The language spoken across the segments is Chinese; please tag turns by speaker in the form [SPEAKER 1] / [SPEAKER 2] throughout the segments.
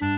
[SPEAKER 1] Hello，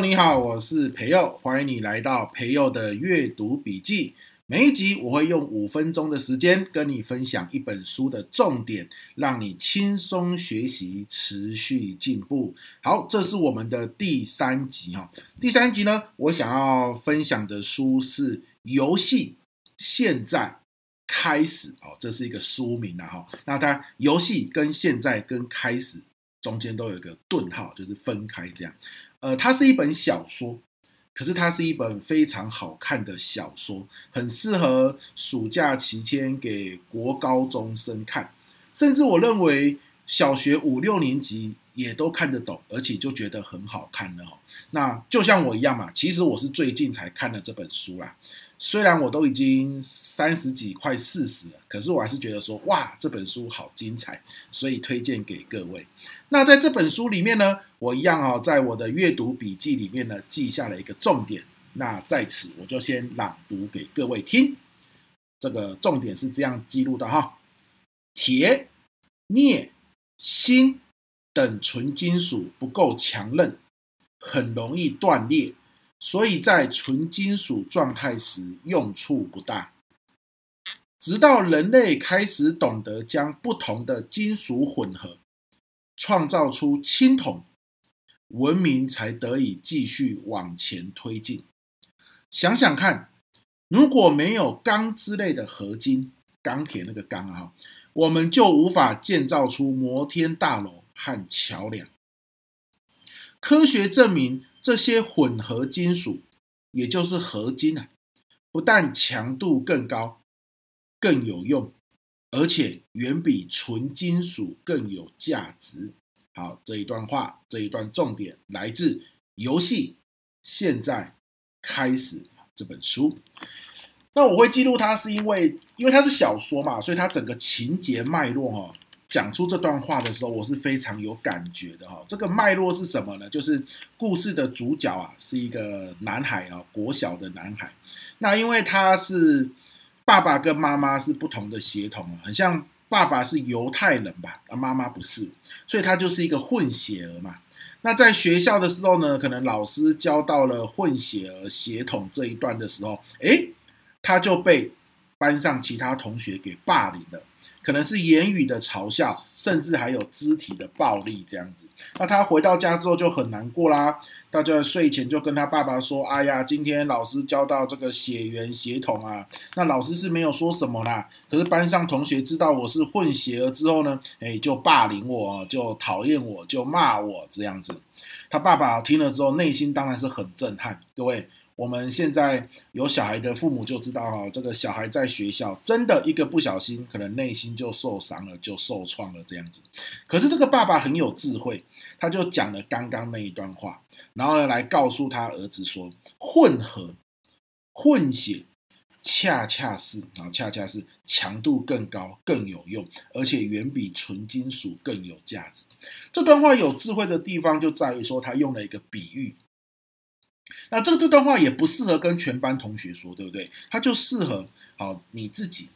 [SPEAKER 1] 你好，我是培佑，欢迎你来到培佑的阅读笔记。每一集我会用五分钟的时间跟你分享一本书的重点，让你轻松学习，持续进步。好，这是我们的第三集哈。第三集呢，我想要分享的书是《游戏现在开始》哦，这是一个书名啊哈。那它游戏跟现在跟开始中间都有一个顿号，就是分开这样。呃，它是一本小说。可是它是一本非常好看的小说，很适合暑假期间给国高中生看，甚至我认为小学五六年级也都看得懂，而且就觉得很好看了。那就像我一样嘛，其实我是最近才看了这本书啦。虽然我都已经三十几快四十了，可是我还是觉得说，哇，这本书好精彩，所以推荐给各位。那在这本书里面呢，我一样哦，在我的阅读笔记里面呢，记下了一个重点。那在此我就先朗读给各位听。这个重点是这样记录的哈：铁、镍、锌等纯金属不够强韧，很容易断裂。所以在纯金属状态时用处不大，直到人类开始懂得将不同的金属混合，创造出青铜，文明才得以继续往前推进。想想看，如果没有钢之类的合金，钢铁那个钢啊，我们就无法建造出摩天大楼和桥梁。科学证明。这些混合金属，也就是合金啊，不但强度更高、更有用，而且远比纯金属更有价值。好，这一段话，这一段重点来自《游戏现在开始》这本书。那我会记录它，是因为因为它是小说嘛，所以它整个情节脉络哈。讲出这段话的时候，我是非常有感觉的哈。这个脉络是什么呢？就是故事的主角啊，是一个男孩啊，国小的男孩。那因为他是爸爸跟妈妈是不同的血统啊，很像爸爸是犹太人吧，啊妈妈不是，所以他就是一个混血儿嘛。那在学校的时候呢，可能老师教到了混血儿血统这一段的时候，诶，他就被班上其他同学给霸凌了。可能是言语的嘲笑，甚至还有肢体的暴力这样子。那他回到家之后就很难过啦。他就在睡前就跟他爸爸说：“哎呀，今天老师教到这个血缘血统啊，那老师是没有说什么啦。可是班上同学知道我是混血儿之后呢，哎，就霸凌我，就讨厌我，就骂我这样子。他爸爸听了之后，内心当然是很震撼。各位。”我们现在有小孩的父母就知道哈，这个小孩在学校真的一个不小心，可能内心就受伤了，就受创了这样子。可是这个爸爸很有智慧，他就讲了刚刚那一段话，然后呢来告诉他儿子说：混合、混血，恰恰是啊，恰恰是强度更高、更有用，而且远比纯金属更有价值。这段话有智慧的地方就在于说，他用了一个比喻。那这个这段话也不适合跟全班同学说，对不对？他就适合好你自己，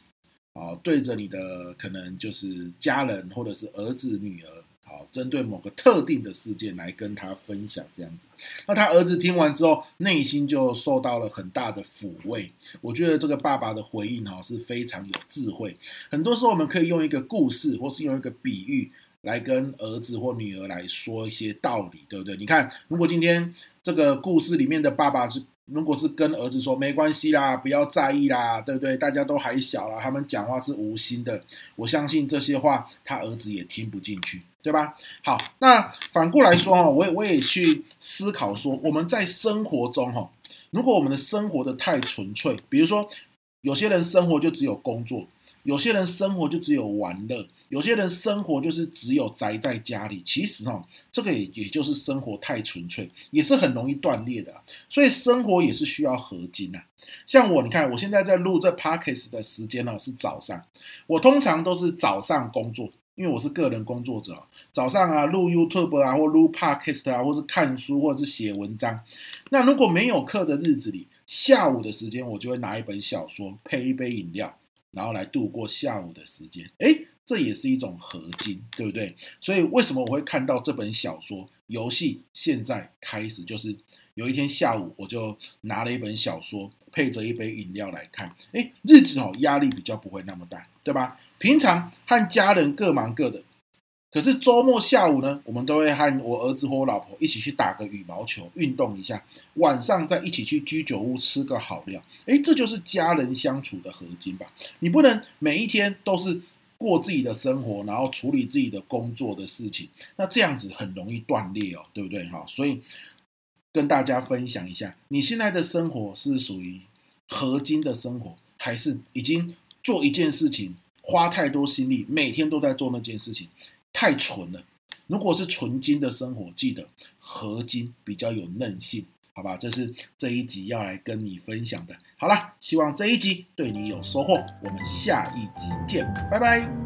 [SPEAKER 1] 好对着你的可能就是家人或者是儿子女儿，好针对某个特定的事件来跟他分享这样子。那他儿子听完之后，内心就受到了很大的抚慰。我觉得这个爸爸的回应哈是非常有智慧。很多时候我们可以用一个故事，或是用一个比喻。来跟儿子或女儿来说一些道理，对不对？你看，如果今天这个故事里面的爸爸是，如果是跟儿子说没关系啦，不要在意啦，对不对？大家都还小啦，他们讲话是无心的，我相信这些话他儿子也听不进去，对吧？好，那反过来说哈，我也我也去思考说，我们在生活中哈，如果我们的生活的太纯粹，比如说有些人生活就只有工作。有些人生活就只有玩乐，有些人生活就是只有宅在家里。其实哈，这个也也就是生活太纯粹，也是很容易断裂的。所以生活也是需要合金啊。像我，你看我现在在录这 podcast 的时间呢是早上，我通常都是早上工作，因为我是个人工作者，早上啊录 YouTube 啊，或录 Podcast 啊，或是看书，或者是写文章。那如果没有课的日子里，下午的时间我就会拿一本小说，配一杯饮料，然后来度过下午的时间。诶，这也是一种合金，对不对？所以为什么我会看到这本小说？游戏现在开始，就是有一天下午，我就拿了一本小说，配着一杯饮料来看。诶，日子哦，压力比较不会那么大，对吧？平常和家人各忙各的，可是周末下午呢，我们都会和我儿子或我老婆一起去打个羽毛球，运动一下。晚上再一起去居酒屋吃个好料，诶，这就是家人相处的合金吧？你不能每一天都是过自己的生活，然后处理自己的工作的事情，那这样子很容易断裂哦，对不对？哈，所以跟大家分享一下，你现在的生活是属于合金的生活，还是已经做一件事情？花太多心力，每天都在做那件事情，太纯了。如果是纯金的生活，记得合金比较有韧性，好吧？这是这一集要来跟你分享的。好了，希望这一集对你有收获。我们下一集见，拜拜。